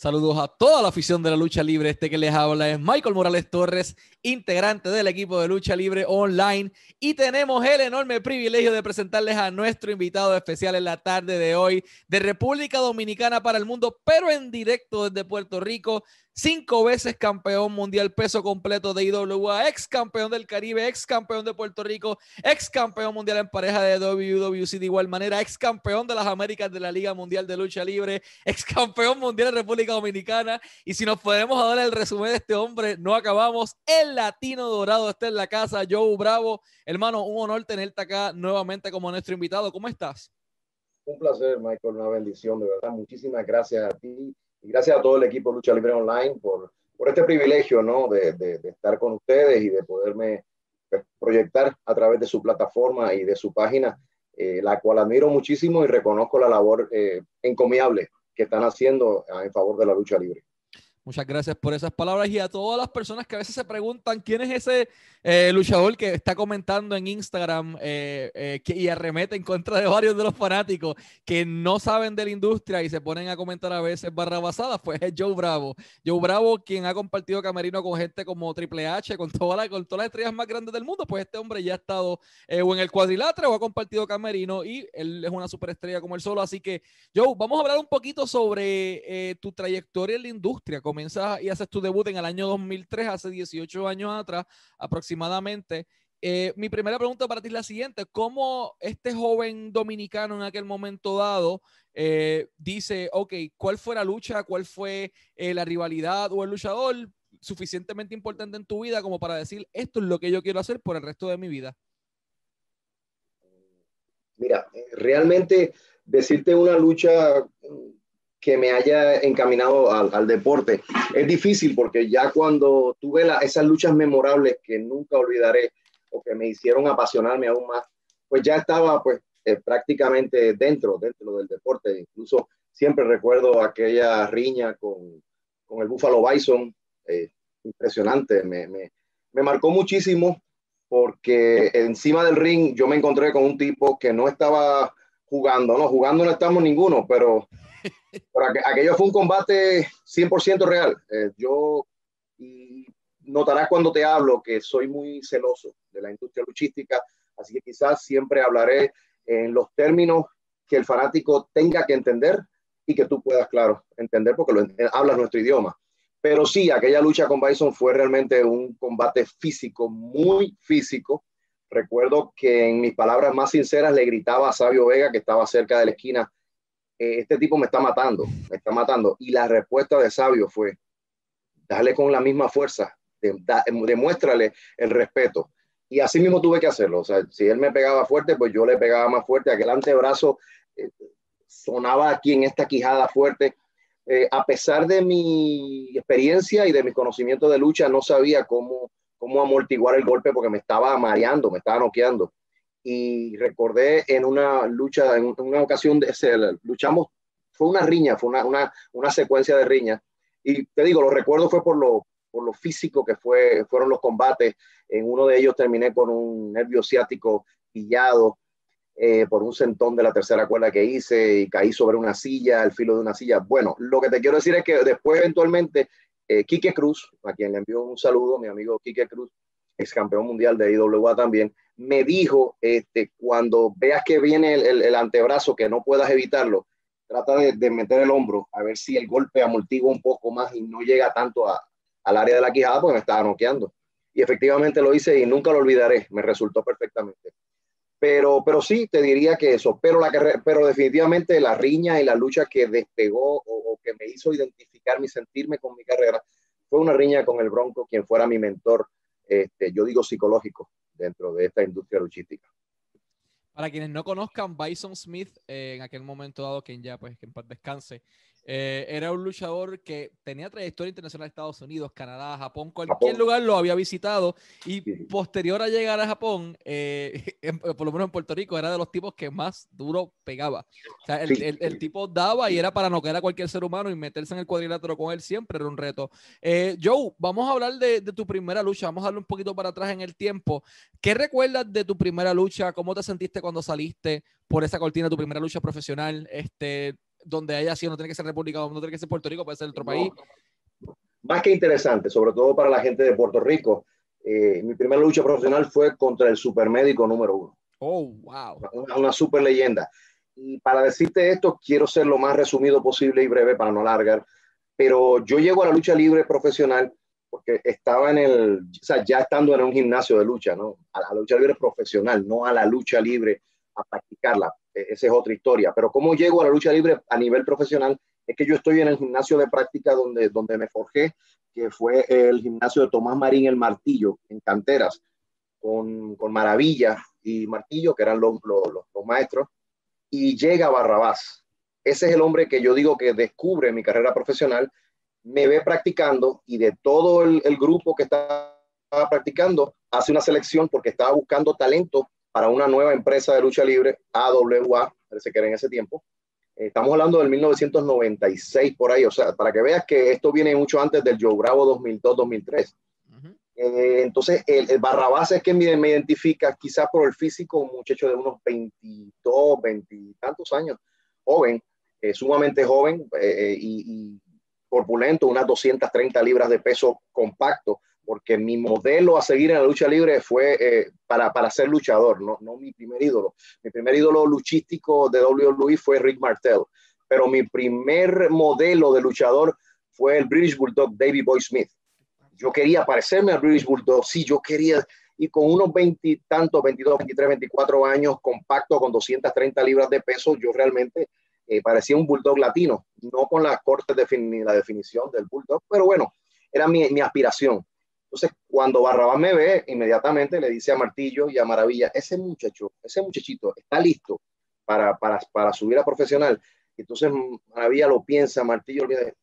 Saludos a toda la afición de la lucha libre. Este que les habla es Michael Morales Torres, integrante del equipo de lucha libre online. Y tenemos el enorme privilegio de presentarles a nuestro invitado especial en la tarde de hoy de República Dominicana para el mundo, pero en directo desde Puerto Rico cinco veces campeón mundial peso completo de IWA, ex campeón del Caribe, ex campeón de Puerto Rico, ex campeón mundial en pareja de WWC de igual manera, ex campeón de las Américas de la Liga Mundial de Lucha Libre, ex campeón mundial de República Dominicana. Y si nos podemos dar el resumen de este hombre, no acabamos. El latino dorado está en la casa, Joe Bravo. Hermano, un honor tenerte acá nuevamente como nuestro invitado. ¿Cómo estás? Un placer, Michael, una bendición, de verdad. Muchísimas gracias a ti y gracias a todo el equipo Lucha Libre Online por, por este privilegio, ¿no? De, de, estar con ustedes y de poderme pues, proyectar a través de su plataforma y de su página, eh, la cual admiro muchísimo y reconozco la labor eh, encomiable que están haciendo en favor de la lucha libre. Muchas gracias por esas palabras y a todas las personas que a veces se preguntan quién es ese eh, luchador que está comentando en Instagram eh, eh, y arremete en contra de varios de los fanáticos que no saben de la industria y se ponen a comentar a veces barra basada, pues es Joe Bravo. Joe Bravo, quien ha compartido camerino con gente como Triple H, con, toda la, con todas las estrellas más grandes del mundo, pues este hombre ya ha estado o en el cuadrilátero o ha compartido camerino y él es una superestrella como él solo. Así que, Joe, vamos a hablar un poquito sobre tu trayectoria en la industria comienzas y haces tu debut en el año 2003, hace 18 años atrás aproximadamente. Eh, mi primera pregunta para ti es la siguiente. ¿Cómo este joven dominicano en aquel momento dado eh, dice, ok, ¿cuál fue la lucha? ¿Cuál fue eh, la rivalidad o el luchador suficientemente importante en tu vida como para decir, esto es lo que yo quiero hacer por el resto de mi vida? Mira, realmente decirte una lucha que me haya encaminado al, deporte. Es difícil porque ya cuando tuve la, esas luchas memorables que nunca olvidaré o que me hicieron apasionarme aún más, pues ya estaba pues eh, prácticamente dentro, dentro del deporte. Incluso siempre recuerdo aquella riña con, con el Buffalo Bison, eh, impresionante, me, me, me marcó muchísimo porque encima del ring yo me encontré con un tipo que no estaba jugando, no, jugando no estamos ninguno, pero aquello fue un combate 100% real. Eh, yo y notarás cuando te hablo que soy muy celoso de la industria luchística, así que quizás siempre hablaré en los términos que el fanático tenga que entender y que tú puedas, claro, entender porque lo, hablas nuestro idioma. Pero sí, aquella lucha con Bison fue realmente un combate físico, muy físico. Recuerdo que en mis palabras más sinceras le gritaba a Sabio Vega, que estaba cerca de la esquina, eh, este tipo me está matando, me está matando. Y la respuesta de Sabio fue, dale con la misma fuerza, demuéstrale el respeto. Y así mismo tuve que hacerlo. O sea, si él me pegaba fuerte, pues yo le pegaba más fuerte. Aquel antebrazo eh, sonaba aquí en esta quijada fuerte. Eh, a pesar de mi experiencia y de mi conocimiento de lucha, no sabía cómo, cómo amortiguar el golpe porque me estaba mareando, me estaba noqueando y recordé en una lucha, en una ocasión, de, luchamos, fue una riña, fue una, una, una, secuencia de riñas. Y te digo, lo recuerdo fue por lo, por lo físico que fue, fueron los combates. En uno de ellos terminé con un nervio ciático pillado eh, por un sentón de la tercera cuerda que hice y caí sobre una silla, al filo de una silla. Bueno, lo que te quiero decir es que después eventualmente eh, Quique Cruz, a quien le envío un saludo, mi amigo Quique Cruz, ex campeón mundial de IWA también, me dijo, este, cuando veas que viene el, antebrazo, que no puedas evitarlo, trata de, meter el hombro, a ver si el golpe amortigua un poco más y no llega tanto al área de la quijada, porque me estaba noqueando. Y efectivamente lo hice y nunca lo olvidaré, me resultó perfectamente. Pero, pero sí, te diría que eso, pero, la pero definitivamente la riña y la lucha que despegó o, que me hizo identificar mi sentirme con mi carrera fue una riña con el Bronco, quien fuera mi mentor, este, yo digo psicológico, dentro de esta industria luchística. Para quienes no conozcan, Bison Smith, eh, en aquel momento dado, quien ya, pues, que en paz descanse, eh, era un luchador que tenía trayectoria internacional en Estados Unidos, Canadá, Japón, cualquier lugar lo había visitado y posterior a llegar a Japón, eh, por lo menos en Puerto Rico, era de los tipos que más duro pegaba. O sea, el, tipo daba y era para no a cualquier ser humano y meterse en el cuadrilátero con él siempre era un reto. Eh, Joe, vamos a hablar de, de, tu primera lucha, vamos a darle un poquito para atrás en el tiempo. ¿Qué recuerdas de tu primera lucha? ¿Cómo te sentiste cuando saliste por esa cortina de tu primera lucha profesional? Este, donde haya sido, no tiene que ser República no tiene que ser Puerto Rico, puede ser otro país. Más que interesante, sobre todo para la gente de Puerto Rico. Eh, mi primera lucha profesional fue contra el supermédico número uno. Oh, wow. Una, una super leyenda. Y para decirte esto, quiero ser lo más resumido posible y breve para no alargar, pero yo llego a la lucha libre profesional porque estaba en el, o sea, ya estando en un gimnasio de lucha, ¿no? A la lucha libre profesional, no a la lucha libre a practicarla. E, esa es otra historia. Pero cómo llego a la lucha libre a nivel profesional es que yo estoy en el gimnasio de práctica donde, donde me forjé, que fue el gimnasio de Tomás Marín El Martillo, en Canteras, con, con Maravilla y Martillo, que eran los, los, los maestros, y llega Barrabás. Ese es el hombre que yo digo que descubre mi carrera profesional me ve practicando y de todo el, grupo que estaba practicando, hace una selección porque estaba buscando talento para una nueva empresa de lucha libre, AWA, parece que era en ese tiempo. Estamos hablando del 1996 por ahí, o sea, para que veas que esto viene mucho antes del Joe Bravo 2002-2003. Eh, entonces, el, Barrabás es quien me, me identifica, quizás por el físico, un muchacho de unos 22, 20 y tantos años, joven, eh, sumamente joven eh, y, corpulento, unas 230 libras de peso compacto, porque mi modelo a seguir en la lucha libre fue eh, para, para, ser luchador, no, no mi primer ídolo. Mi primer ídolo luchístico de WWE fue Rick Martel, pero mi primer modelo de luchador fue el British Bulldog Davey Boy Smith. Yo quería parecerme al British Bulldog, sí, yo quería, y con unos 20 tantos, 22, 23, 24 años, compacto, con 230 libras de peso, yo realmente eh, parecía un bulldog latino, no con la corte de la definición del bulldog, pero bueno, era mi, mi, aspiración. Entonces, cuando Barrabás me ve, inmediatamente le dice a Martillo y a Maravilla, ese muchacho, ese muchachito está listo para, para, para subir a profesional. Entonces, Maravilla lo piensa, Martillo le dice,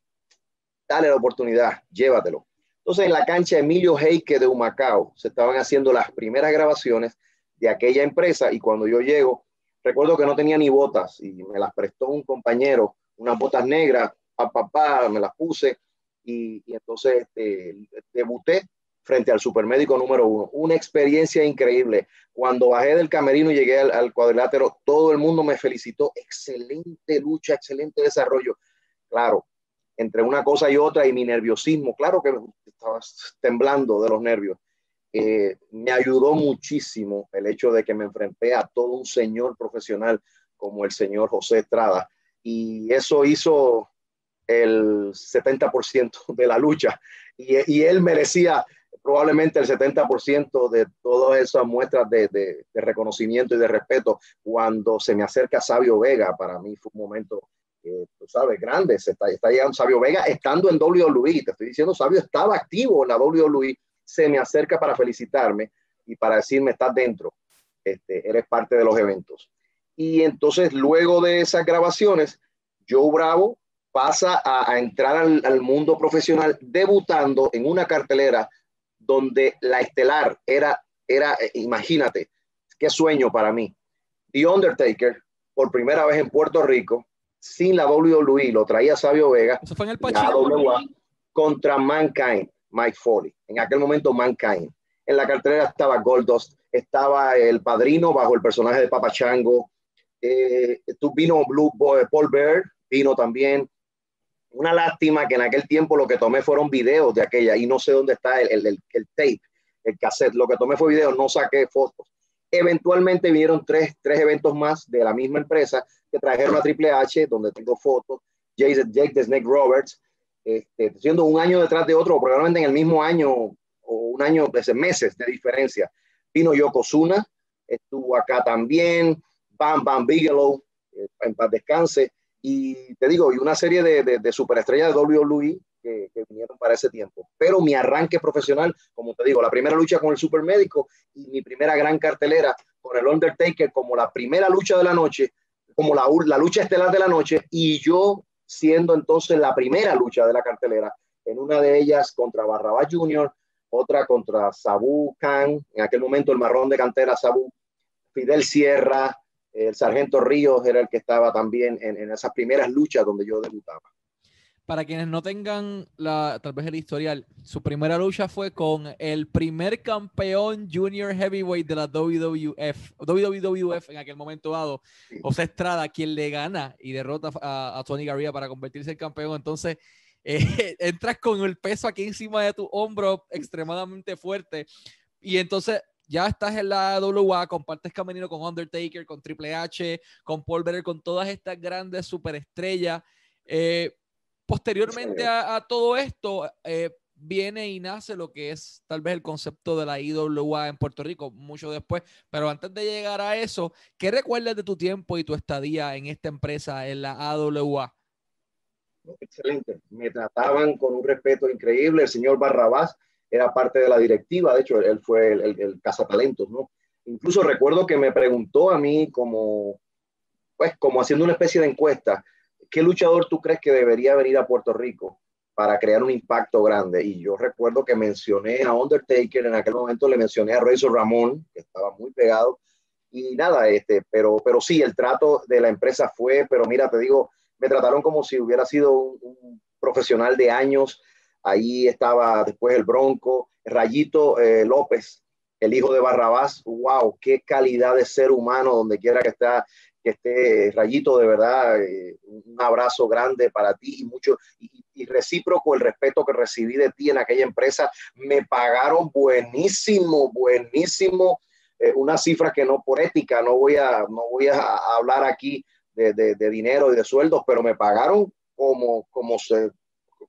dale la oportunidad, llévatelo. Entonces, en la cancha Emilio Heike de Humacao se estaban haciendo las primeras grabaciones de aquella empresa y cuando yo llego, Recuerdo que no tenía ni botas y me las prestó un compañero, unas botas negras, a papá, me las puse y, entonces este, debuté frente al supermédico número uno. Una experiencia increíble. Cuando bajé del camerino y llegué al, cuadrilátero, todo el mundo me felicitó. Excelente lucha, excelente desarrollo. Claro, entre una cosa y otra y mi nerviosismo, claro que estaba temblando de los nervios. Eh, me ayudó muchísimo el hecho de que me enfrenté a todo un señor profesional como el señor José Estrada y eso hizo el 70% de la lucha y, él merecía probablemente el 70% de todas esas muestras de, reconocimiento y de respeto cuando se me acerca Sabio Vega, para mí fue un momento, eh, tú sabes, grande, se está, está llegando Sabio Vega estando en WWE, te estoy diciendo, Sabio estaba activo en la WWE se me acerca para felicitarme y para decirme, estás dentro, este, eres parte de los eventos. Y entonces, luego de esas grabaciones, Joe Bravo pasa a, entrar al, mundo profesional debutando en una cartelera donde la estelar era, era, eh, imagínate, qué sueño para mí. The Undertaker, por primera vez en Puerto Rico, sin la WWE, lo traía Sabio Vega. Eso fue en el contra Mankind. Mike Foley. En aquel momento, Mankind. En la cartera estaba Goldust, estaba el padrino bajo el personaje de Papa Chango. Eh, vino Blue Boy, Paul Bear, vino también. Una lástima que en aquel tiempo lo que tomé fueron videos de aquella y no sé dónde está el, el, el, tape, el cassette. Lo que tomé fue videos, no saqué fotos. Eventualmente vinieron tres, tres eventos más de la misma empresa que trajeron a Triple H, donde tengo fotos. Jake, Jake the Snake Roberts, este, siendo un año detrás de otro, probablemente en el mismo año o un año, de meses de diferencia. Vino Yokozuna, estuvo acá también, Bam Bam Bigelow, eh, en paz descanse, y te digo, y una serie de, de, superestrellas de WWE que, que, vinieron para ese tiempo. Pero mi arranque profesional, como te digo, la primera lucha con el supermédico y mi primera gran cartelera con el Undertaker como la primera lucha de la noche, como la, la lucha estelar de la noche, y yo siendo entonces la primera lucha de la cartelera, en una de ellas contra Barrabás Jr., otra contra Sabu Khan, en aquel momento el marrón de cantera Sabu, Fidel Sierra, el sargento Ríos era el que estaba también en, esas primeras luchas donde yo debutaba. para quienes no tengan la, tal vez el historial, su primera lucha fue con el primer campeón junior heavyweight de la WWF, WWF en aquel momento dado, José Estrada, quien le gana y derrota a, Tony Garria para convertirse en campeón. Entonces, eh, entras con el peso aquí encima de tu hombro extremadamente fuerte y entonces ya estás en la WA, compartes camerino con Undertaker, con Triple H, con Paul Bearer, con todas estas grandes superestrellas. Eh, Posteriormente a, todo esto, eh, viene y nace lo que es tal vez el concepto de la IWA en Puerto Rico, mucho después. Pero antes de llegar a eso, ¿qué recuerdas de tu tiempo y tu estadía en esta empresa, en la AWA? Excelente. Me trataban con un respeto increíble. El señor Barrabás era parte de la directiva, de hecho, él fue el, cazatalentos, ¿no? Incluso recuerdo que me preguntó a mí como, pues, como haciendo una especie de encuesta, ¿qué luchador tú crees que debería venir a Puerto Rico para crear un impacto grande? Y yo recuerdo que mencioné a Undertaker, en aquel momento le mencioné a Razor Ramón, que estaba muy pegado, y nada, este, pero, pero sí, el trato de la empresa fue, pero mira, te digo, me trataron como si hubiera sido un, profesional de años. Ahí estaba después el Bronco, Rayito eh, López, el hijo de Barrabás. ¡Wow! ¡Qué calidad de ser humano donde quiera que está! que esté Rayito, de verdad, eh, un abrazo grande para ti y mucho, y, recíproco el respeto que recibí de ti en aquella empresa. Me pagaron buenísimo, buenísimo, eh, una cifra que no por ética, no voy a, no voy a hablar aquí de, de, dinero y de sueldos, pero me pagaron como, como, se,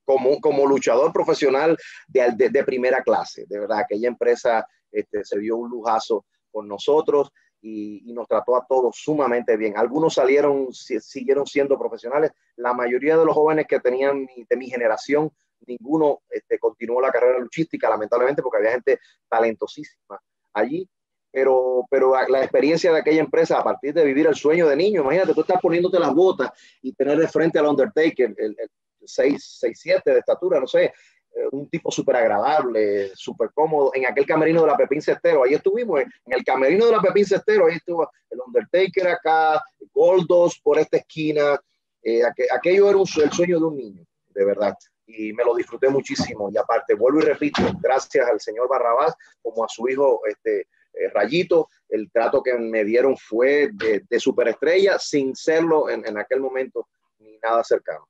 como, como luchador profesional de, de, de primera clase. De verdad, aquella empresa este, se dio un lujazo con nosotros y, nos trató a todos sumamente bien. Algunos salieron, siguieron siendo profesionales. La mayoría de los jóvenes que tenían de mi generación, ninguno este, continuó la carrera luchística, lamentablemente, porque había gente talentosísima allí. Pero, pero la experiencia de aquella empresa, a partir de vivir el sueño de niño, imagínate, tú estás poniéndote las botas y tener de frente al Undertaker, el, el 6, 6, 7 de estatura, no sé, eh, un tipo súper agradable, súper cómodo, en aquel camerino de la Pepín Cestero, ahí estuvimos, en, el camerino de la Pepín Cestero, ahí estuvo el Undertaker acá, Goldos por esta esquina, eh, aquello era el sueño de un niño, de verdad, y me lo disfruté muchísimo, y aparte, vuelvo y repito, gracias al señor Barrabás, como a su hijo, este, eh, Rayito, el trato que me dieron fue de, de superestrella, sin serlo en, en aquel momento, ni nada cercano.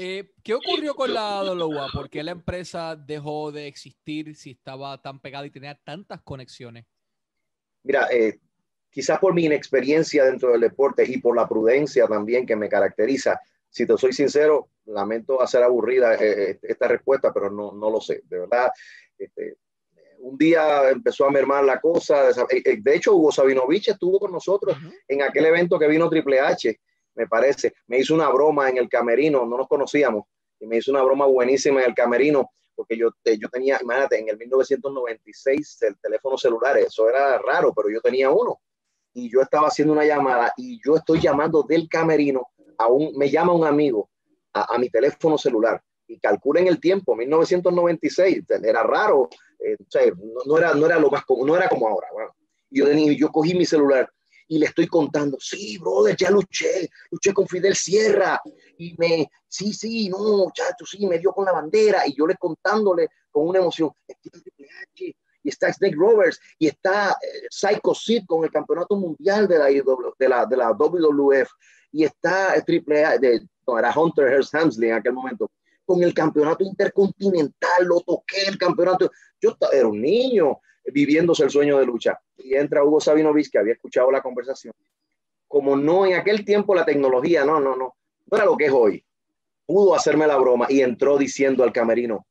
Eh, ¿Qué ocurrió con la AWA? ¿Por qué la empresa dejó de existir si estaba tan pegada y tenía tantas conexiones? Mira, eh, quizás por mi inexperiencia dentro del deporte y por la prudencia también que me caracteriza, si te soy sincero, lamento hacer aburrida eh, esta respuesta, pero no, no lo sé. De verdad, este, un día empezó a mermar la cosa. De hecho, Hugo Sabinovich estuvo con nosotros en aquel evento que vino Triple H me parece. Me hizo una broma en el camerino, no nos conocíamos, y me hizo una broma buenísima en el camerino, porque yo, yo tenía, imagínate, en el 1996 el teléfono celular, eso era raro, pero yo tenía uno. Y yo estaba haciendo una llamada y yo estoy llamando del camerino a un, me llama un amigo a, mi teléfono celular y calculen el tiempo, 1996, era raro, eh, no, era, no era lo más no era como ahora. Bueno, yo, yo cogí mi celular y le estoy contando, sí, brother, ya luché, luché con Fidel Sierra y me, sí, sí, no, muchacho, sí, me dio con la bandera y yo le contándole con una emoción, y está Snake Roberts y está eh, Psycho Sid con el campeonato mundial de la, de la, de la WWF y está Triple H, de, no, era Hunter Hearst Hamsley en aquel momento, con el campeonato intercontinental, lo toqué el campeonato, yo era un niño, viviéndose el sueño de lucha. Y entra Hugo Sabinovich, que había escuchado la conversación. Como no en aquel tiempo la tecnología, no, no, no, no era lo que es hoy. Pudo hacerme la broma y entró diciendo al camerino,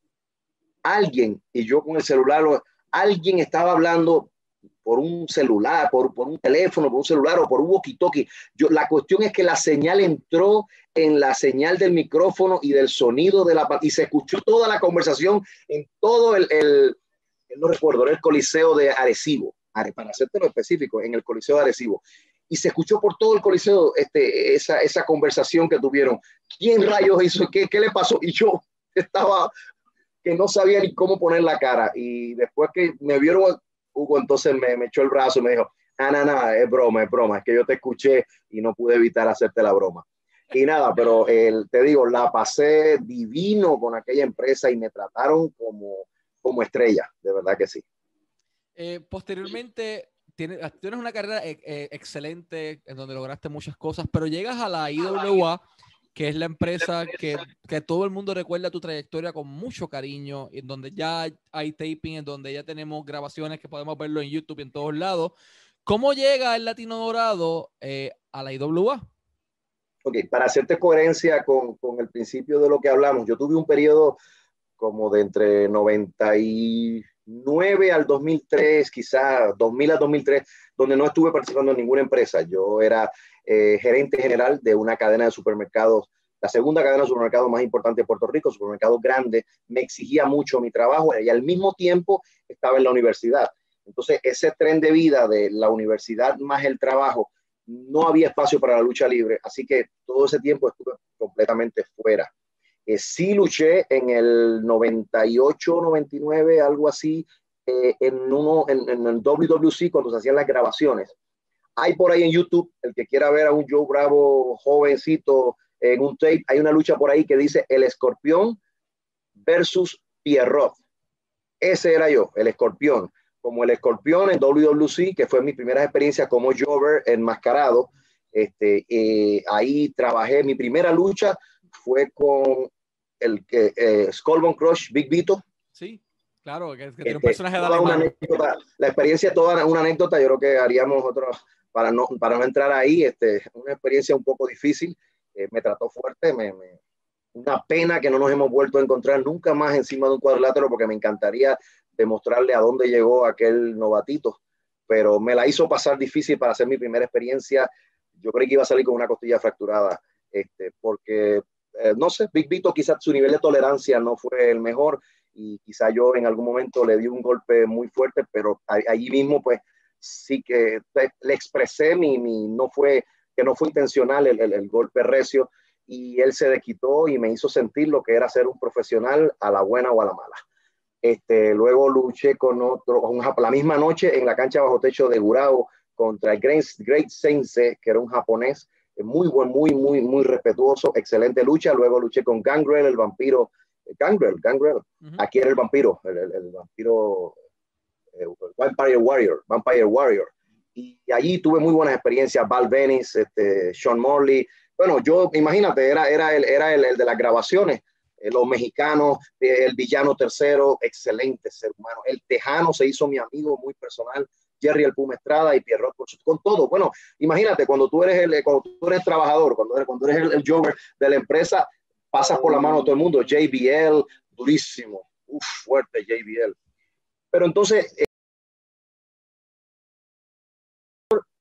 alguien, y yo con el celular, alguien estaba hablando por un celular, por, por un teléfono, por un celular o por un walkie-talkie. La cuestión es que la señal entró en la señal del micrófono y del sonido de la y se escuchó toda la conversación en todo el, no recuerdo, el Coliseo de Arecibo, para hacerte lo específico, en el Coliseo de Arecibo. Y se escuchó por todo el Coliseo este, esa, esa conversación que tuvieron. ¿Quién rayos hizo? ¿Qué, ¿Qué le pasó? Y yo estaba que no sabía ni cómo poner la cara. Y después que me vieron, Hugo entonces me, me echó el brazo y me dijo, ah, no, no, es broma, es broma, es que yo te escuché y no pude evitar hacerte la broma. y nada, pero te digo, la pasé divino con aquella empresa y me trataron como, como estrella, de verdad que sí. Eh, posteriormente, tienes, tienes, una carrera eh, eh, excelente en donde lograste muchas cosas, pero llegas a la IWA, que es la empresa que, que, todo el mundo recuerda tu trayectoria con mucho cariño, en donde ya hay taping, en donde ya tenemos grabaciones que podemos verlo en YouTube y en todos lados. ¿Cómo llega el Latino Dorado a la IWA? Ok, para hacerte coherencia con, con, el principio de lo que hablamos, yo tuve un periodo como de entre 99 al 2003, quizá 2000 al 2003, donde no estuve participando en ninguna empresa. Yo era eh, gerente general de una cadena de supermercados, la segunda cadena de supermercados más importante de Puerto Rico, supermercado grande, me exigía mucho mi trabajo y al mismo tiempo estaba en la universidad. Entonces, ese tren de vida de la universidad más el trabajo, no había espacio para la lucha libre, así que todo ese tiempo estuve completamente fuera. Eh, sí luché en el 98, 99, algo así, eh, en, uno, en, en, el WWC cuando se hacían las grabaciones. Hay por ahí en YouTube, el que quiera ver a un Joe Bravo jovencito en un tape, hay una lucha por ahí que dice el escorpión versus Pierrot. Ese era yo, el escorpión como el escorpión en WWC, que fue mi primera experiencia como Jover enmascarado. Este, eh, ahí trabajé, mi primera lucha fue con el que eh, Skull Crush, Big Vito. Sí, claro, que, que tiene un este, personaje de una anécdota, La experiencia toda una anécdota, yo creo que haríamos otro, para no, para no entrar ahí, este, una experiencia un poco difícil, eh, me trató fuerte, me, me, una pena que no nos hemos vuelto a encontrar nunca más encima de un cuadrilátero porque me encantaría demostrarle a dónde llegó aquel novatito, pero me la hizo pasar difícil para hacer mi primera experiencia. Yo creí que iba a salir con una costilla fracturada, este, porque, eh, no sé, Big Vito quizás su nivel de tolerancia no fue el mejor y quizá yo en algún momento le di un golpe muy fuerte, pero allí mismo pues sí que le expresé mi, mi, no fue, que no fue intencional el, el, golpe recio y él se desquitó y me hizo sentir lo que era ser un profesional a la buena o a la mala. Este, luego luché con otro, la misma noche en la cancha bajo techo de Gurao contra el Great, Great Sensei, que era un japonés muy buen, muy, muy, muy respetuoso, excelente lucha. Luego luché con Gangrel, el vampiro, eh, Gangrel, Gangrel, aquí era el vampiro, el, vampiro, eh, Vampire Warrior, Vampire Warrior. Y allí tuve muy buenas experiencias, Val Venice, este, Sean Morley. Bueno, yo, imagínate, era, era, el, era el, el de las grabaciones eh, los mexicanos, el villano tercero, excelente ser humano. El tejano se hizo mi amigo muy personal, Jerry el Puma Estrada y Pierrot con todo. Bueno, imagínate, cuando tú eres el, cuando tú eres trabajador, cuando eres, cuando eres el, el de la empresa, pasas por la mano a todo el mundo. JBL, durísimo, uf, fuerte JBL. Pero entonces,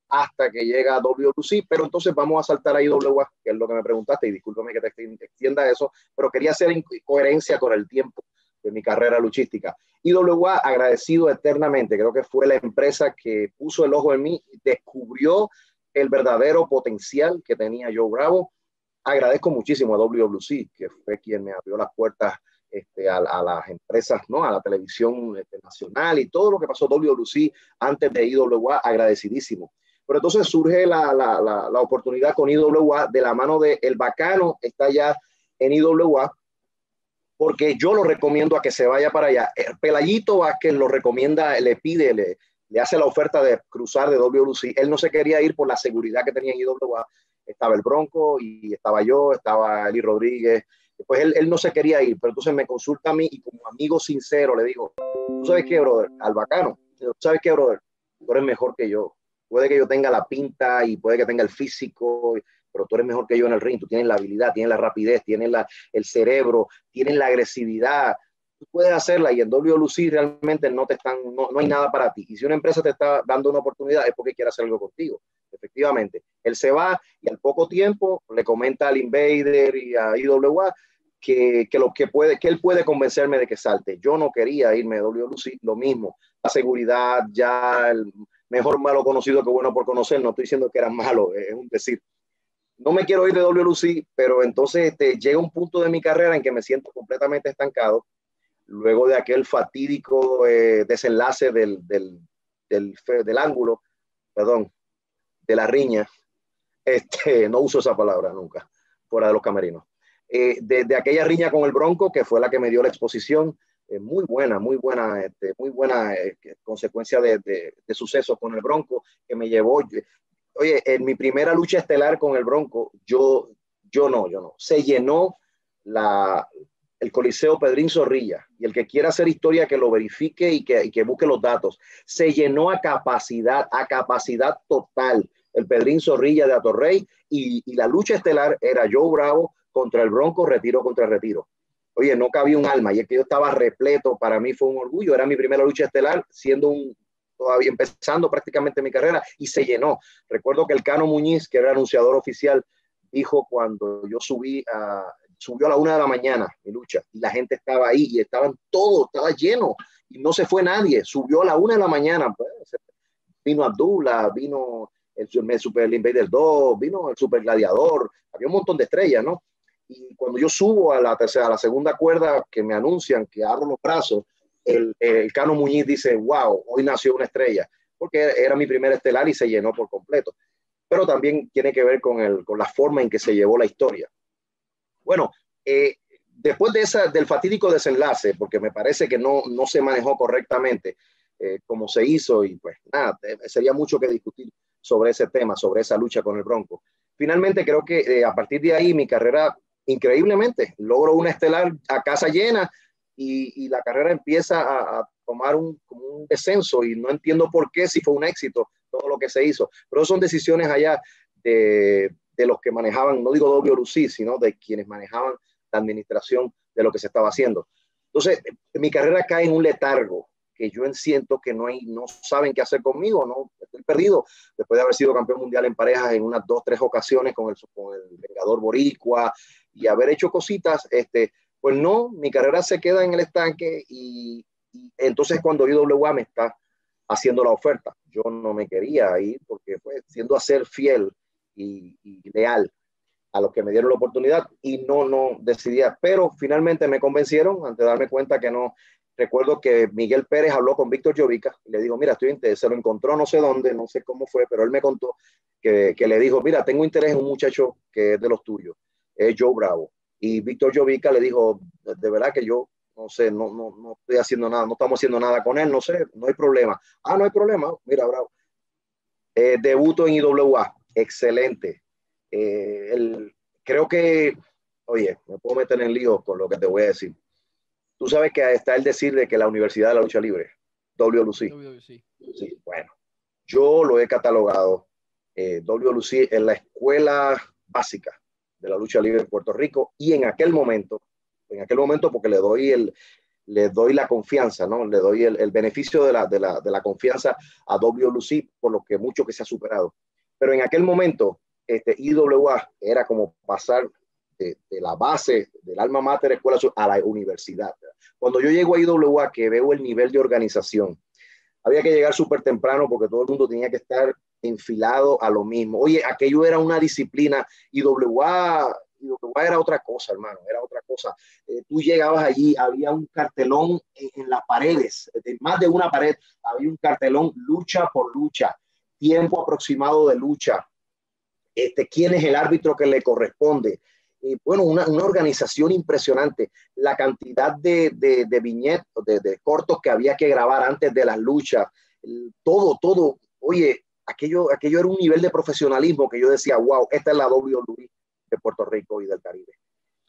hasta que llega a WC, pero entonces vamos a saltar a IWA, que es lo que me preguntaste, y discúlpame que te extienda eso, pero quería hacer coherencia con el tiempo de mi carrera luchística. IWA, agradecido eternamente, creo que fue la empresa que puso el ojo en mí, descubrió el verdadero potencial que tenía Joe Bravo. Agradezco muchísimo a WWC, que fue quien me abrió las puertas este, a, las empresas, ¿no? a la televisión este, nacional y todo lo que pasó WWC antes de IWA, agradecidísimo. Pero entonces surge la, la, la, oportunidad con IWA de la mano de El Bacano, está ya en IWA, porque yo lo recomiendo a que se vaya para allá. El Pelayito Vázquez lo recomienda, le pide, le, hace la oferta de cruzar de WC. Él no se quería ir por la seguridad que tenía en IWA. Estaba el Bronco y estaba yo, estaba Eli Rodríguez. Pues él, él, no se quería ir, pero entonces me consulta a mí y como amigo sincero le digo, ¿tú sabes qué, brother? Al bacano, ¿tú sabes qué, brother? Tú eres mejor que yo. Puede que yo tenga la pinta y puede que tenga el físico, pero tú eres mejor que yo en el ring. Tú tienes la habilidad, tienes la rapidez, tienes la, el cerebro, tienes la agresividad. Tú puedes hacerla y en WLC realmente no, te están, no, no hay nada para ti. Y si una empresa te está dando una oportunidad es porque quiere hacer algo contigo. Efectivamente, él se va y al poco tiempo le comenta al Invader y a IWA que, que, lo que, puede, que él puede convencerme de que salte. Yo no quería irme a WLC, lo mismo. La seguridad, ya el, mejor malo conocido que bueno por conocer, no estoy diciendo que era malo, es un decir. No me quiero ir de WLC, pero entonces este, llega un punto de mi carrera en que me siento completamente estancado, luego de aquel fatídico eh, desenlace del, del, del, del, ángulo, perdón, de la riña, este, no uso esa palabra nunca, fuera de los camerinos. Eh, de, aquella riña con el Bronco, que fue la que me dio la exposición, eh, muy buena, muy buena, este, muy buena eh, consecuencia de, de, de, sucesos con el Bronco, que me llevó, oye, en mi primera lucha estelar con el Bronco, yo, yo no, yo no, se llenó la, el Coliseo Pedrín Zorrilla, y el que quiera hacer historia que lo verifique y que, busque los datos, se llenó a capacidad, a capacidad total el Pedrín Zorrilla de Atorrey y, y la lucha estelar era Joe Bravo contra el Bronco, retiro contra retiro. Oye, no cabía un alma y es que yo estaba repleto, para mí fue un orgullo, era mi primera lucha estelar, siendo un, todavía empezando prácticamente mi carrera y se llenó. Recuerdo que el Cano Muñiz, que era anunciador oficial, dijo cuando yo subí a, subió a la una de la mañana mi lucha y la gente estaba ahí y estaban todos, estaba lleno y no se fue nadie, subió a la una de la mañana, pues, vino Abdullah, vino el, el Super Invader 2, vino el Super Gladiador, había un montón de estrellas, ¿no? Y cuando yo subo a la tercera, a la segunda cuerda, que me anuncian que abro los brazos, el, el Cano Muñiz dice, wow, hoy nació una estrella, porque era mi primer estelar y se llenó por completo. Pero también tiene que ver con, el, con la forma en que se llevó la historia. Bueno, eh, después de esa, del fatídico desenlace, porque me parece que no, no se manejó correctamente eh, como se hizo, y pues nada, eh, sería mucho que discutir sobre ese tema, sobre esa lucha con el Bronco. Finalmente creo que a partir de ahí mi carrera increíblemente, logro una estelar a casa llena y, la carrera empieza a, tomar un, un, descenso y no entiendo por qué, si fue un éxito todo lo que se hizo, pero son decisiones allá de, de los que manejaban, no digo WLC, sino de quienes manejaban la administración de lo que se estaba haciendo. Entonces, mi carrera cae en un letargo que yo siento que no, hay, no saben qué hacer conmigo, no estoy perdido. Después de haber sido campeón mundial en parejas en unas dos, tres ocasiones con el, con el Vengador Boricua, y haber hecho cositas, este, pues no, mi carrera se queda en el estanque y, entonces cuando IWA me está haciendo la oferta, yo no me quería ir porque pues siendo a ser fiel y, leal a los que me dieron la oportunidad y no, no decidía, pero finalmente me convencieron ante darme cuenta que no, recuerdo que Miguel Pérez habló con Víctor Llovica y le digo, mira, estoy se lo encontró no sé dónde, no sé cómo fue, pero él me contó que, que, le dijo, mira, tengo interés en un muchacho que es de los tuyos es Joe Bravo. Y Víctor Jovica le dijo, de verdad que yo no sé, no, no, no estoy haciendo nada, no estamos haciendo nada con él, no sé, no hay problema. Ah, no hay problema, mira, Bravo. Eh, debuto en IWA, excelente. Eh, el, creo que, oye, me puedo meter en lío con lo que te voy a decir. Tú sabes que está el decir de que la Universidad de la Lucha Libre, WLC. WLC. Sí, bueno, yo lo he catalogado, eh, WLC en la escuela básica de la lucha libre en Puerto Rico y en aquel momento, en aquel momento porque le doy el, le doy la confianza, ¿no? Le doy el, el beneficio de la, de, la, de la, confianza a WLC por lo que mucho que se ha superado. Pero en aquel momento, este IWA era como pasar de, la base del alma mater escuela a la universidad. Cuando yo llego a IWA, que veo el nivel de organización, había que llegar súper temprano porque todo el mundo tenía que estar enfilado a lo mismo. Oye, aquello era una disciplina y WA, era otra cosa, hermano, era otra cosa. Eh, tú llegabas allí, había un cartelón en, las paredes, de más de una pared, había un cartelón lucha por lucha, tiempo aproximado de lucha, este, quién es el árbitro que le corresponde. y bueno, una, una, organización impresionante. La cantidad de, de, de viñetos, de, cortos que había que grabar antes de las luchas, todo, todo. Oye, aquello, aquello era un nivel de profesionalismo que yo decía, wow, esta es la WWE de Puerto Rico y del Caribe.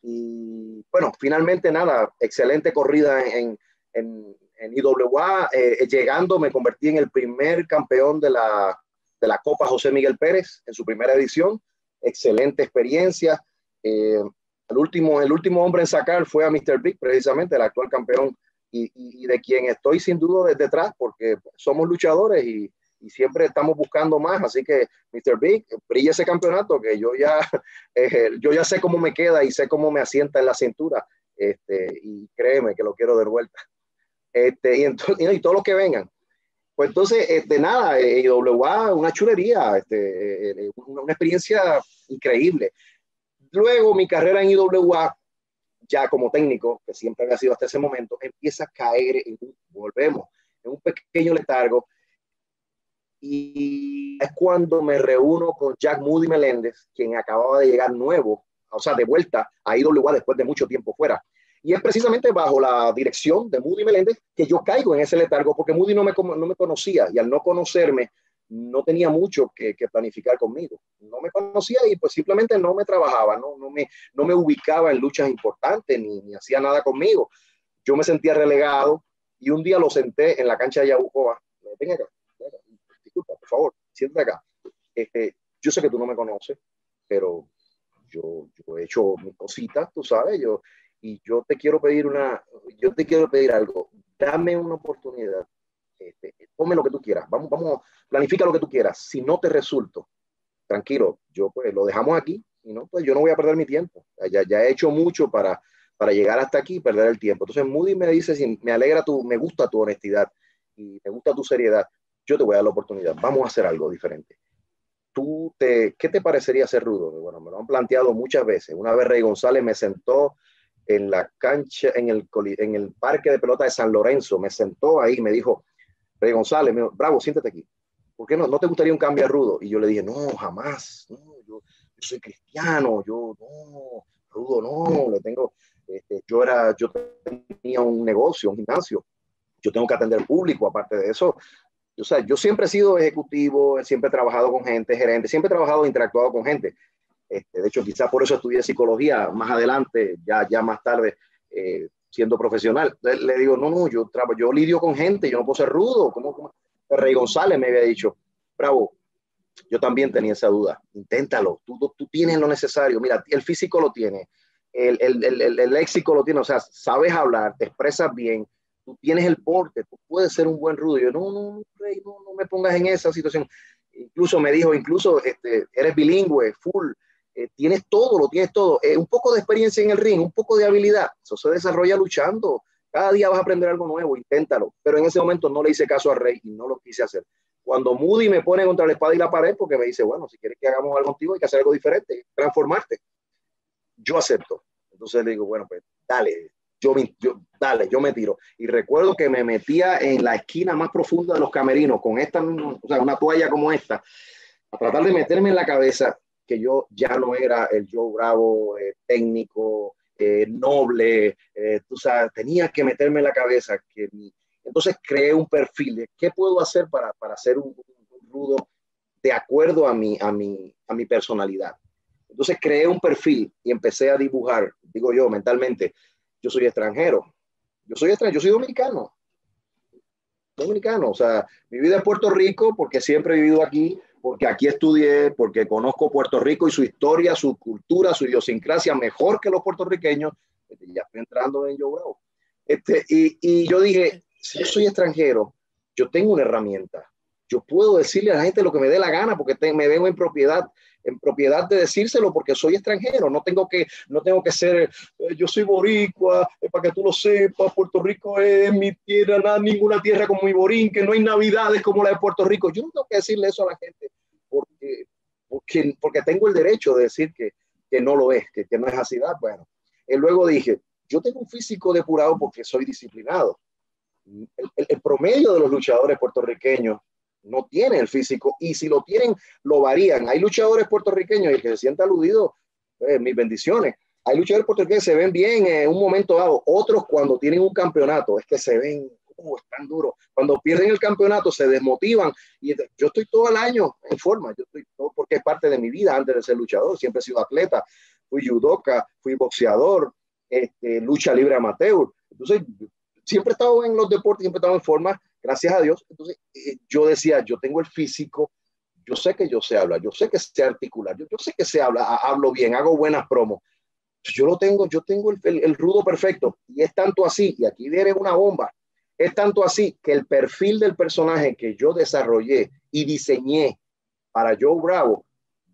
Y bueno, finalmente nada, excelente corrida en, en, en IWA. Eh, llegando, me convertí en el primer campeón de la, de la Copa José Miguel Pérez en su primera edición. Excelente experiencia. Eh, el, último, el último hombre en sacar fue a Mr. Big, precisamente, el actual campeón, y, y, de quien estoy sin duda desde detrás, porque somos luchadores y, y siempre estamos buscando más, así que Mr. Big, brilla ese campeonato que yo ya, eh, yo ya sé cómo me queda y sé cómo me asienta en la cintura, este, y créeme que lo quiero de vuelta. Este, y, entonces, y todos los que vengan. Pues entonces, este, nada, eh, IWA, una chulería, este, eh, una, una, experiencia increíble. Luego mi carrera en IWA, ya como técnico, que siempre había sido hasta ese momento, empieza a caer, en, volvemos, en un pequeño letargo, y es cuando me reúno con Jack Moody Meléndez, quien acababa de llegar nuevo o sea, de vuelta a IWA después de mucho tiempo fuera. Y es precisamente bajo la dirección de Moody Meléndez que yo caigo en ese letargo, porque Moody no me, no me conocía y al no conocerme, no tenía mucho que, planificar conmigo. No me conocía y pues simplemente no me trabajaba, no, no, me, no me ubicaba en luchas importantes ni, ni hacía nada conmigo. Yo me sentía relegado y un día lo senté en la cancha de Yabucoa. Ven acá, por favor, siéntate acá. Este, yo sé que tú no me conoces, pero yo, yo he hecho mis cositas, tú sabes, yo, y yo te quiero pedir una, yo te quiero pedir algo, dame una oportunidad, este, ponme lo que tú quieras, vamos, vamos, planifica lo que tú quieras, si no te resulto, tranquilo, yo pues lo dejamos aquí, y no, pues yo no voy a perder mi tiempo, ya, ya he hecho mucho para, para llegar hasta aquí y perder el tiempo. Entonces Moody me dice, me alegra tu, me gusta tu honestidad y me gusta tu seriedad, yo te voy a dar la oportunidad, vamos a hacer algo diferente. ¿Tú te, ¿Qué te parecería ser rudo? Bueno, me lo han planteado muchas veces. Una vez Rey González me sentó en la cancha, en el, en el parque de pelota de San Lorenzo, me sentó ahí y me dijo, Rey González, me bravo, siéntate aquí. ¿Por qué no, no te gustaría un cambio a rudo? Y yo le dije, no, jamás, no, yo, soy cristiano, yo no, rudo no, le tengo, este, yo era, yo tenía un negocio, un gimnasio, yo tengo que atender público, aparte de eso, o sea, yo siempre he sido ejecutivo, siempre he trabajado con gente, gerente, siempre he trabajado e interactuado con gente. Este, de hecho, quizás por eso estudié psicología más adelante, ya, ya más tarde, eh, siendo profesional. le digo, no, no, yo, yo lidio con gente, yo no puedo ser rudo. como Rey González me había dicho, bravo, yo también tenía esa duda. Inténtalo, tú, tú, tienes lo necesario. Mira, el físico lo tiene, el, el, el, el, léxico lo tiene, o sea, sabes hablar, te expresas bien, tú tienes el porte, tú puedes ser un buen rudo. yo, no, no, Rey, no, no me pongas en esa situación. Incluso me dijo, incluso este, eres bilingüe, full eh, tienes todo, lo tienes todo. Eh, un poco de experiencia en el ring, un poco de habilidad. Eso se desarrolla luchando. Cada día vas a aprender algo nuevo, inténtalo. Pero en ese momento no le hice caso a Rey y no lo quise hacer. Cuando Moody me pone contra la espada y la pared, porque me dice, bueno, si quieres que hagamos algo contigo, hay que hacer algo diferente, transformarte. Yo acepto. Entonces le digo, bueno, pues dale, yo, dale, yo me tiro. Y recuerdo que me metía en la esquina más profunda de los camerinos con esta, o sea, una toalla como esta, a tratar de meterme en la cabeza que yo ya no era el Joe Bravo eh, técnico, eh, noble, eh, tú sabes, tenía que meterme en la cabeza que entonces creé un perfil de qué puedo hacer para, para hacer un, rudo de acuerdo a mi, a, mi, a mi personalidad. Entonces creé un perfil y empecé a dibujar, digo yo mentalmente, yo soy extranjero, yo soy extranjero, yo soy dominicano, dominicano, o sea, mi vida Puerto Rico porque siempre he vivido aquí, porque aquí estudié, porque conozco Puerto Rico y su historia, su cultura, su idiosincrasia mejor que los puertorriqueños. Este, ya estoy entrando en Yo Este, y, y yo dije, si yo soy extranjero, yo tengo una herramienta. Yo puedo decirle a la gente lo que me dé la gana porque me vengo en propiedad en propiedad de decírselo porque soy extranjero, no tengo que, no tengo que ser, eh, yo soy boricua, eh, para que tú lo sepas, Puerto Rico es mi tierra, nada, ninguna tierra como mi borín, que no hay navidades como la de Puerto Rico. Yo no tengo que decirle eso a la gente porque, porque, porque tengo el derecho de decir que, que no lo es, que, que no es así. Ah, bueno, y luego dije, yo tengo un físico depurado porque soy disciplinado. el, promedio de los luchadores puertorriqueños no tiene el físico y si lo tienen, lo varían. Hay luchadores puertorriqueños y que se sienta aludido, pues, mis bendiciones. Hay luchadores puertorriqueños que se ven bien en un momento dado, otros cuando tienen un campeonato, es que se ven, uh, están duros. Cuando pierden el campeonato se desmotivan y yo estoy todo el año en forma, yo estoy todo porque es parte de mi vida antes de ser luchador, siempre he sido atleta, fui judoka, fui boxeador, este, lucha libre amateur. Entonces, siempre he estado en los deportes, siempre he estado en forma gracias a Dios. Entonces, eh, yo decía, yo tengo el físico, yo sé que yo sé hablar, yo sé que sé articular, yo, sé que sé hablar, hablo bien, hago buenas promos. Yo lo tengo, yo tengo el, el, rudo perfecto. Y es tanto así, y aquí viene una bomba, es tanto así que el perfil del personaje que yo desarrollé y diseñé para Joe Bravo,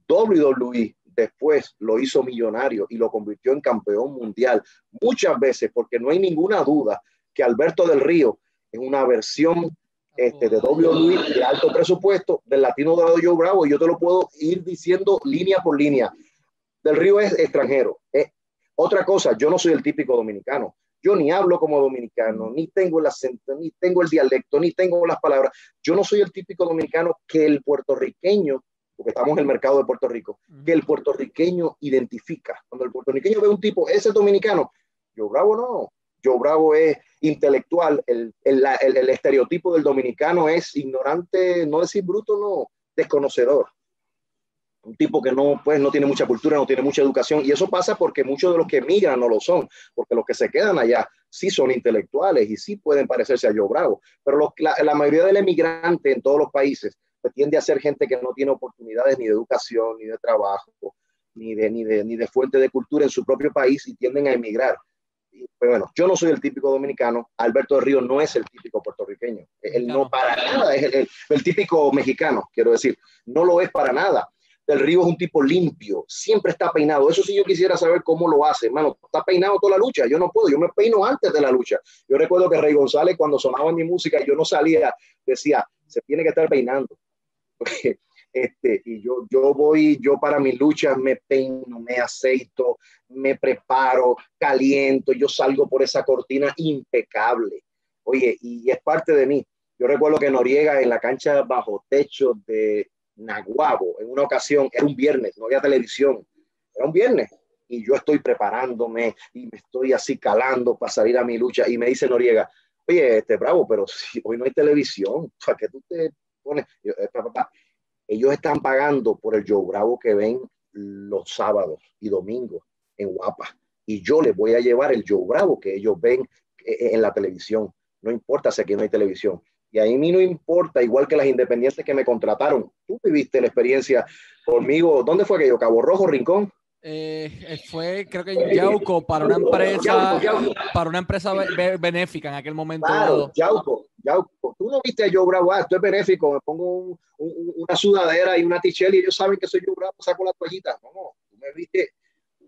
WWE después lo hizo millonario y lo convirtió en campeón mundial muchas veces, porque no hay ninguna duda que Alberto del Río es una versión este, de WWE de alto presupuesto del latino de Joe Bravo y yo te lo puedo ir diciendo línea por línea. Del Río es extranjero. otra cosa, yo no soy el típico dominicano. Yo ni hablo como dominicano, ni tengo el acento, ni tengo el dialecto, ni tengo las palabras. Yo no soy el típico dominicano que el puertorriqueño porque estamos en el mercado de Puerto Rico, que el puertorriqueño identifica. Cuando el puertorriqueño ve un tipo, ese es dominicano, yo Bravo no, yo Bravo es intelectual, el, el, el, estereotipo del dominicano es ignorante, no decir bruto, no, desconocedor. Un tipo que no, pues, no tiene mucha cultura, no tiene mucha educación, y eso pasa porque muchos de los que emigran no lo son, porque los que se quedan allá sí son intelectuales y sí pueden parecerse a yo Bravo, pero la, la, mayoría del emigrante en todos los países pues, tiende a ser gente que no tiene oportunidades ni de educación, ni de trabajo, ni de, ni de, ni de fuente de cultura en su propio país y tienden a emigrar. Pues, bueno, yo no soy el típico dominicano, Alberto de Río no es el típico puertorriqueño, él no para nada es el, el, el típico mexicano, quiero decir, no lo es para nada. Del Río es un tipo limpio, siempre está peinado. Eso sí yo quisiera saber cómo lo hace, hermano. Está peinado toda la lucha, yo no puedo, yo me peino antes de la lucha. Yo recuerdo que Rey González cuando sonaba mi música yo no salía, decía, se tiene que estar peinando. Este, y yo, yo voy, yo para mis luchas me peino, me aceito, me preparo, caliento, yo salgo por esa cortina impecable. Oye, y es parte de mí. Yo recuerdo que Noriega en la cancha bajo techo de Naguabo, en una ocasión, era un viernes, no había televisión, era un viernes, y yo estoy preparándome y me estoy así calando para salir a mi lucha, y me dice Noriega, oye, este bravo, pero si hoy no hay televisión, ¿para qué tú te pones? Yo, eh, ellos están pagando por el Joe Bravo que ven los sábados y domingos en Guapa, y yo les voy a llevar el Joe Bravo que ellos ven eh, en la televisión, no importa si aquí no hay televisión. Y a mí no importa, igual que las independientes que me contrataron. Tú viviste la experiencia conmigo. ¿Dónde fue aquello? ¿Cabo Rojo, Rincón? Eh, fue, creo que Yauco, para una empresa, para una empresa benéfica en aquel momento. Claro, Yauco, Yauco. Tú no viste a Joe Bravo, ah, esto es benéfico, me pongo un, un, una sudadera y una tichel y ellos saben que soy Joe Bravo, saco la toallita. No, no, tú me viste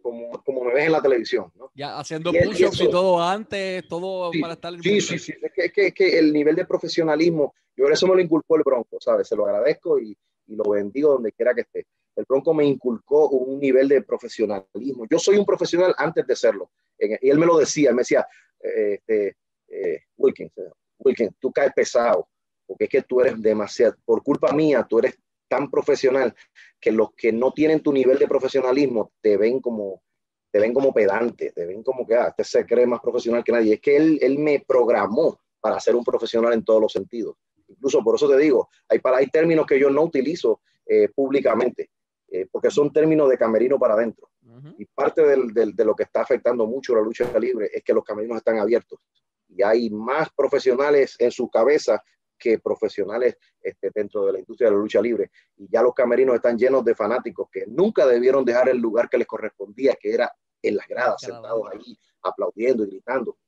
como, como me ves en la televisión. ¿no? Ya haciendo push-ups y, todo antes, todo sí, para estar en Sí, sí, sí. Es que, es que, es que el nivel de profesionalismo, yo eso me lo inculcó el Bronco, ¿sabes? Se lo agradezco y, y lo bendigo donde quiera que esté. El Bronco me inculcó un nivel de profesionalismo. Yo soy un profesional antes de serlo. Y él me lo decía, me decía, eh, eh, Wilkins, Wilkins, tú caes pesado, porque es que tú eres demasiado, por culpa mía, tú eres tan profesional que los que no tienen tu nivel de profesionalismo te ven como te ven como pedante, te ven como que ah, este se cree más profesional que nadie. Es que él, él me programó para ser un profesional en todos los sentidos. Incluso por eso te digo, hay, para, hay términos que yo no utilizo eh, públicamente, eh, porque son términos de camerino para adentro. Uh -huh. Y parte del, del, de lo que está afectando mucho la lucha libre es que los camerinos están abiertos y hay más profesionales en su cabeza que profesionales este, dentro de la industria de la lucha libre. Y ya los camerinos están llenos de fanáticos que nunca debieron dejar el lugar que les correspondía, que era en las gradas, claro. sentados ahí, aplaudiendo y gritando.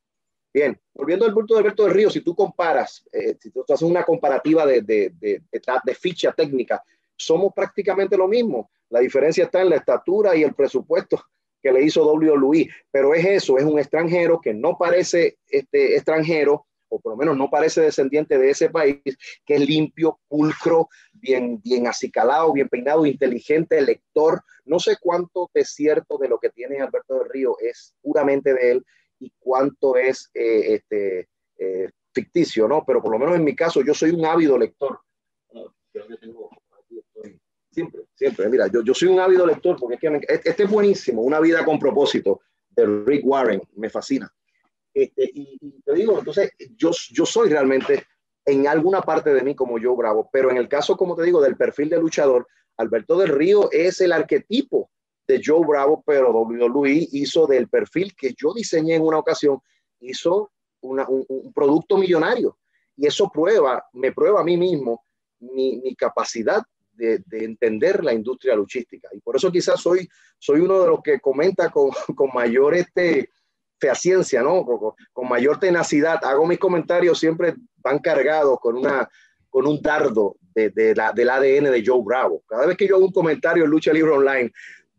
Bien, volviendo al punto de Alberto del Río, si tú comparas, eh, si tú haces una comparativa de, de, de, de, ficha técnica, somos prácticamente lo mismo. La diferencia está en la estatura y el presupuesto que le hizo WWE, pero es eso, es un extranjero que no parece este, extranjero, o por lo menos no parece descendiente de ese país, que es limpio, pulcro, bien, bien acicalado, bien peinado, inteligente, lector. No sé cuánto de cierto de lo que tiene Alberto del Río es puramente de él y cuánto es eh, este, eh, ficticio, ¿no? Pero por lo menos en mi caso, yo soy un ávido lector. Siempre, siempre. Mira, yo, yo soy un ávido lector porque es que me, este es buenísimo, Una vida con propósito de Rick Warren, me fascina. Este, y, y, te digo, entonces, yo, yo soy realmente en alguna parte de mí como yo bravo, pero en el caso, como te digo, del perfil de luchador, Alberto del Río es el arquetipo de Joe Bravo, pero WWE hizo del perfil que yo diseñé en una ocasión, hizo una, un, un, producto millonario. Y eso prueba, me prueba a mí mismo mi, mi capacidad de, de, entender la industria luchística. Y por eso quizás soy, soy uno de los que comenta con, con mayor este, fehaciencia, ¿no? Con, mayor tenacidad. Hago mis comentarios siempre van cargados con, una, con un dardo de, de la, del ADN de Joe Bravo. Cada vez que yo hago un comentario en Lucha Libre Online,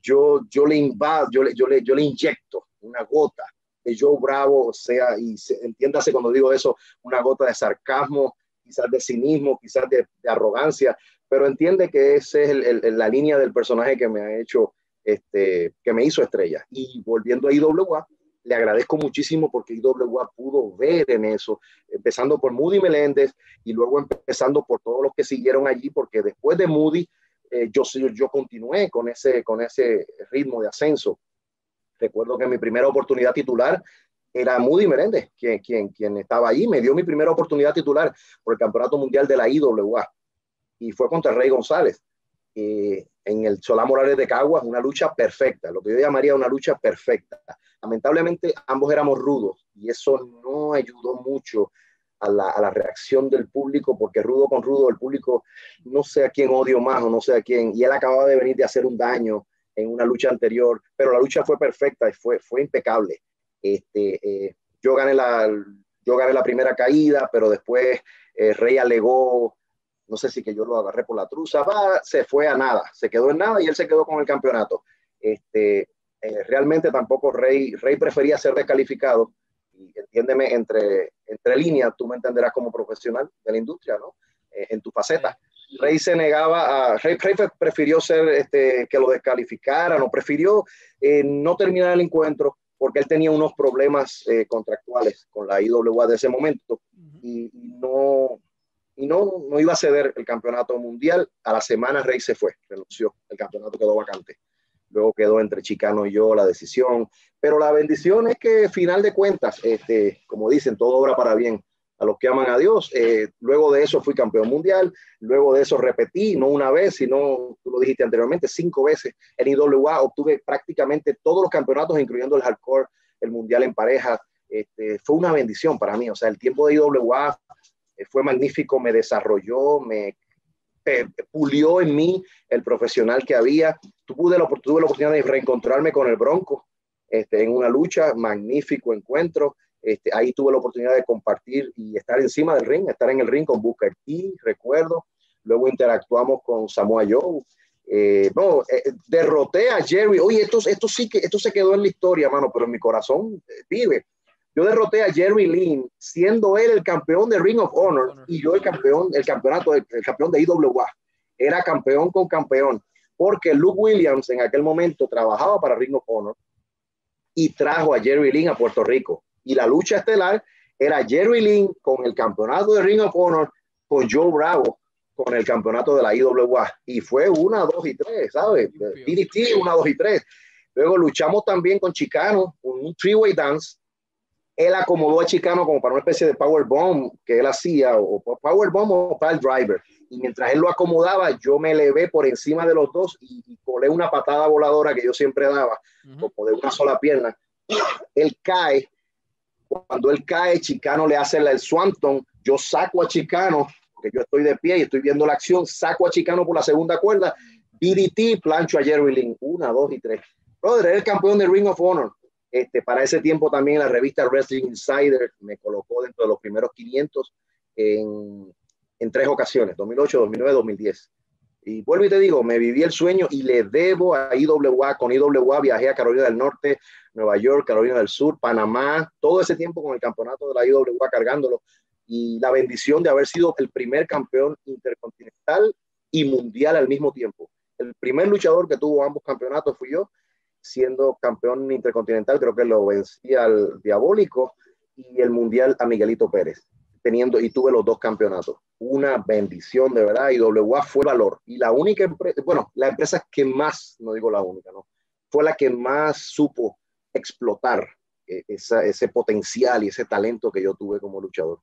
yo, yo le invado, yo le, yo, le, yo le inyecto una gota de Joe Bravo, o sea, y se, entiéndase cuando digo eso, una gota de sarcasmo, quizás de cinismo, quizás de arrogancia, pero entiende que esa es la línea del personaje que me ha hecho, este, que me hizo estrella. Y volviendo a IWA, le agradezco muchísimo porque IWA pudo ver en eso, empezando por Moody Meléndez y luego empezando por todos los que siguieron allí, porque después de Moody, eh, yo, yo continué con ese, con ese ritmo de ascenso. Recuerdo que mi primera oportunidad titular era Moody Meréndez, quien, quien, quien estaba allí, me dio mi primera oportunidad titular por el Campeonato Mundial de la IWA y fue contra Rey González eh, en el Solá Morales de Caguas, una lucha perfecta, lo que yo llamaría una lucha perfecta. Lamentablemente ambos éramos rudos y eso no ayudó mucho a la, a la, reacción del público, porque rudo con rudo el público no sé a quién odio más o no sé a quién, y él acababa de venir de hacer un daño en una lucha anterior, pero la lucha fue perfecta y fue, fue impecable. Este, eh, yo, gané la, yo gané la primera caída, pero después eh, Rey alegó, no sé si que yo lo agarré por la truza, va, se fue a nada, se quedó en nada y él se quedó con el campeonato. Este, eh, realmente tampoco Rey, Rey prefería ser descalificado. Y entiéndeme, entre, entre líneas, tú me entenderás como profesional de la industria, ¿no? en tu faceta. Rey se negaba a. Rey, prefirió ser este, que lo descalificaran o prefirió no terminar el encuentro porque él tenía unos problemas eh, contractuales con la IWA de ese momento y, no, y no, no iba a ceder el campeonato mundial. A la semana Rey se fue, renunció, el campeonato quedó vacante. Luego quedó entre Chicano y yo la decisión. Pero la bendición es que, final de cuentas, este, como dicen, todo obra para bien a los que aman a Dios. Eh, luego de eso fui campeón mundial, luego de eso repetí, no una vez, sino, tú lo dijiste anteriormente, cinco veces en IWA, obtuve prácticamente todos los campeonatos, incluyendo el hardcore, el mundial en pareja. Este, fue una bendición para mí, o sea, el tiempo de IWA fue magnífico, me desarrolló, me pulió en mí el profesional que había. Tuve la, tuve la oportunidad de reencontrarme con el Bronco este, en una lucha, magnífico encuentro. Este, ahí tuve la oportunidad de compartir y estar encima del ring, estar en el ring con Booker T, recuerdo. Luego interactuamos con Samoa Joe. Eh, no, eh, derroté a Jerry. Oye, esto, esto sí que esto se quedó en la historia, mano, pero en mi corazón eh, vive. Yo derroté a Jerry Lynn, siendo él el campeón de Ring of Honor y yo el campeón, el campeonato, el, campeón de IWA. Era campeón con campeón, porque Luke Williams en aquel momento trabajaba para Ring of Honor y trajo a Jerry Lynn a Puerto Rico y la lucha estelar era Jerry Lynn con el campeonato de Ring of Honor con Joe Bravo con el campeonato de la IWA y fue una, dos y tres, ¿sabes? DDT, una, dos y tres. Luego luchamos también con Chicano, un three-way dance. Él acomodó a Chicano como para una especie de power bomb que él hacía, o power bomb o pile driver. Y mientras él lo acomodaba, yo me elevé por encima de los dos y, colé una patada voladora que yo siempre daba, como de una sola pierna. Él cae cuando él cae, Chicano le hace el Swanton, yo saco a Chicano, porque yo estoy de pie y estoy viendo la acción, saco a Chicano por la segunda cuerda, DDT, plancho a Jerry Lynn, una, dos y tres. Brother, era el campeón de Ring of Honor. Este, para ese tiempo también la revista Wrestling Insider me colocó dentro de los primeros 500 en, en tres ocasiones, 2008, 2009, 2010. Y vuelvo y te digo, me viví el sueño y le debo a IWA. Con IWA viajé a Carolina del Norte, Nueva York, Carolina del Sur, Panamá, todo ese tiempo con el campeonato de la IWA cargándolo. Y la bendición de haber sido el primer campeón intercontinental y mundial al mismo tiempo. El primer luchador que tuvo ambos campeonatos fui yo, siendo campeón intercontinental, creo que lo vencí al Diabólico y el mundial a Miguelito Pérez teniendo y tuve los dos campeonatos. Una bendición de verdad y WA fue valor. Y la única empresa, bueno, la empresa que más, no digo la única, ¿no? Fue la que más supo explotar eh, ese potencial y ese talento que yo tuve como luchador.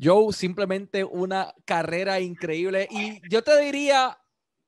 Joe, simplemente una carrera increíble. Y yo te diría,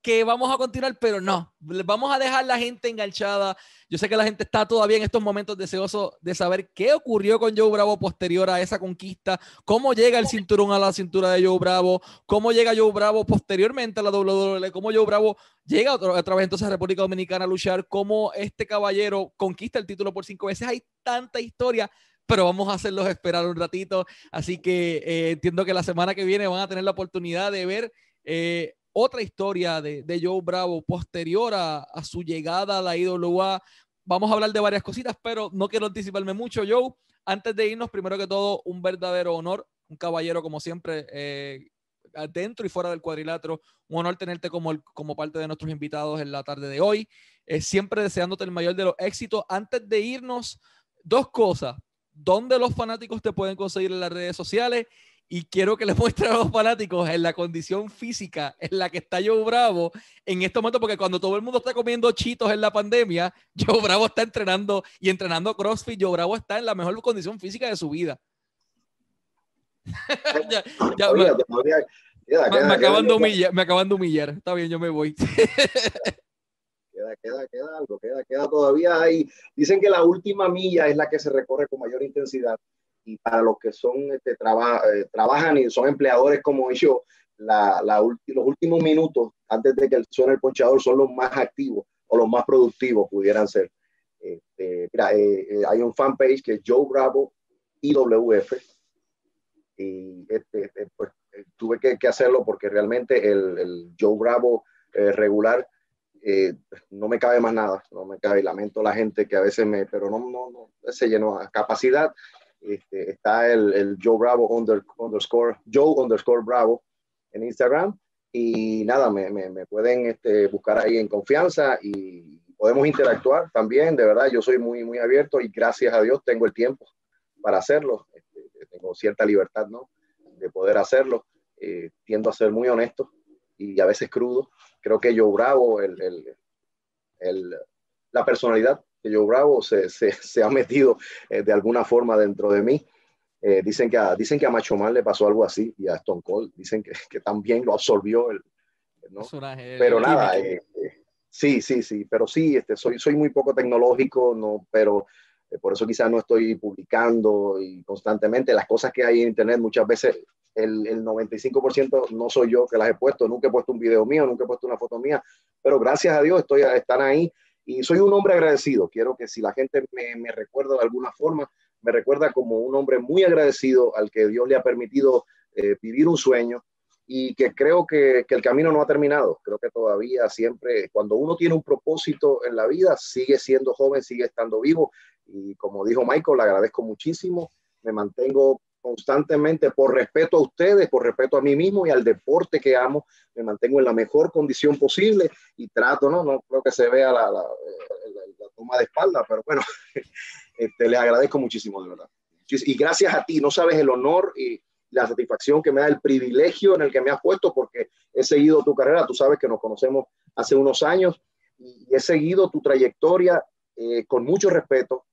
que vamos a continuar, pero no, vamos a dejar la gente enganchada. Yo sé que la gente está todavía en estos momentos deseoso de saber qué ocurrió con Joe Bravo posterior a esa conquista, cómo llega el cinturón a la cintura de Joe Bravo, cómo llega Joe Bravo posteriormente a la WWE, cómo Joe Bravo llega otra, vez entonces a República Dominicana a luchar, cómo este caballero conquista el título por cinco veces. Hay tanta historia pero vamos a hacerlos esperar un ratito. Así que eh, entiendo que la semana que viene van a tener la oportunidad de ver eh, otra historia de, de Joe Bravo posterior a, su llegada a la IWA. Vamos a hablar de varias cositas, pero no quiero anticiparme mucho, Joe. Antes de irnos, primero que todo, un verdadero honor, un caballero como siempre, eh, dentro y fuera del cuadrilátero. Un honor tenerte como, parte de nuestros invitados en la tarde de hoy. Eh, siempre deseándote el mayor de los éxitos. Antes de irnos, dos cosas. ¿Dónde los fanáticos te pueden conseguir en las redes sociales? Y quiero que le muestre a los fanáticos en la condición física en la que está Joe Bravo en este momento, porque cuando todo el mundo está comiendo chitos en la pandemia, Joe Bravo está entrenando y entrenando CrossFit, Joe Bravo está en la mejor condición física de su vida. me, acaban de humillar, me acaban de humillar. Está bien, yo me voy. queda, queda, queda algo, queda, queda todavía ahí. Dicen que la última milla es la que se recorre con mayor intensidad y para los que son este, eh, trabajan y son empleadores como yo, la, la los últimos minutos antes de que suene el ponchador son los más activos o los más productivos pudieran ser. Este, mira, eh, eh, hay un fanpage que es Joe Bravo IWF y este, este pues, tuve que, que, hacerlo porque realmente el, el Joe Bravo regular no me cabe más nada, no me cabe, lamento la gente que a veces me, pero no, no, no se llenó a capacidad este, está el, el, Joe Bravo underscore, Joe underscore Bravo en Instagram. Y nada, me, me, pueden este, buscar ahí en confianza y podemos interactuar también. De verdad, yo soy muy, muy abierto y gracias a Dios tengo el tiempo para hacerlo. Este, tengo cierta libertad, ¿no? De poder hacerlo. Eh, tiendo a ser muy honesto y a veces crudo. Creo que Joe Bravo, el, el, el, la personalidad que Joe Bravo se, se, se ha metido eh, de alguna forma dentro de mí. Eh, dicen, que a, dicen que a Macho Man le pasó algo así y a Stone Cold dicen que, que también lo absorbió. El, ¿no? Pero nada, eh, sí, sí, sí, pero sí, este, soy, soy muy poco tecnológico, no, pero por eso quizás no estoy publicando y constantemente las cosas que hay en Internet muchas veces el, el 95% no soy yo que las he puesto, nunca he puesto un video mío, nunca he puesto una foto mía, pero gracias a Dios estoy, están ahí soy un hombre agradecido. Quiero que si la gente me, me recuerda de alguna forma, me recuerda como un hombre muy agradecido al que Dios le ha permitido eh, vivir un sueño y que creo que, que, el camino no ha terminado. Creo que todavía siempre, cuando uno tiene un propósito en la vida, sigue siendo joven, sigue estando vivo. Y como dijo Michael, le agradezco muchísimo. Me mantengo constantemente por respeto a ustedes, por respeto a mí mismo y al deporte que amo, me mantengo en la mejor condición posible y trato, no, no creo que se vea la, la, toma de espalda, pero bueno, este, les agradezco muchísimo, de verdad. Y gracias a ti, no sabes el honor y la satisfacción que me da, el privilegio en el que me has puesto, porque he seguido tu carrera, tú sabes que nos conocemos hace unos años y he seguido tu trayectoria eh, con mucho respeto,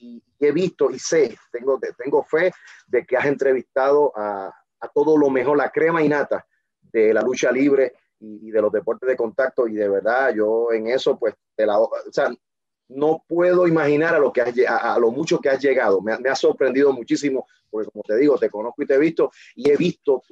y, he visto y sé, tengo, tengo fe de que has entrevistado a, a todo lo mejor, la crema y nata de la lucha libre y, de los deportes de contacto y de verdad yo en eso pues te la, o sea, no puedo imaginar a lo, que has, a, a lo mucho que has llegado. Me, me, ha sorprendido muchísimo porque como te digo, te conozco y te he visto y he visto,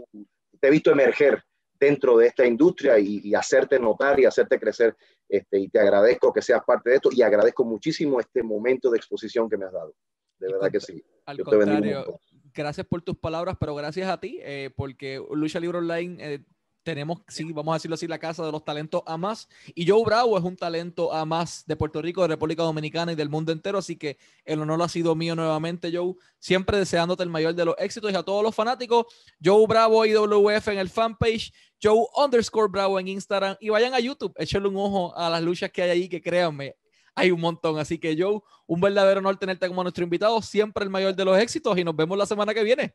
te he visto emerger dentro de esta industria y, y, hacerte notar y hacerte crecer. Este, y te agradezco que seas parte de esto y agradezco muchísimo este momento de exposición que me has dado. De verdad que sí. Al Yo contrario, gracias por tus palabras, pero gracias a ti, eh, porque Lucha Libre Online eh, tenemos, sí, vamos a decirlo así, la casa de los talentos a más. Y Joe Bravo es un talento a más de Puerto Rico, de República Dominicana y del mundo entero. Así que el honor ha sido mío nuevamente, Joe. Siempre deseándote el mayor de los éxitos y a todos los fanáticos. Joe Bravo IWF en el fanpage, Joe underscore Bravo en Instagram. Y vayan a YouTube, échenle un ojo a las luchas que hay ahí, que créanme, hay un montón. Así que Joe, un verdadero honor tenerte como nuestro invitado. Siempre el mayor de los éxitos y nos vemos la semana que viene.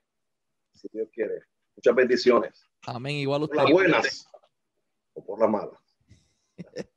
Si Dios quiere. Muchas bendiciones. Amén. Igual usted. Por las buenas o por las malas.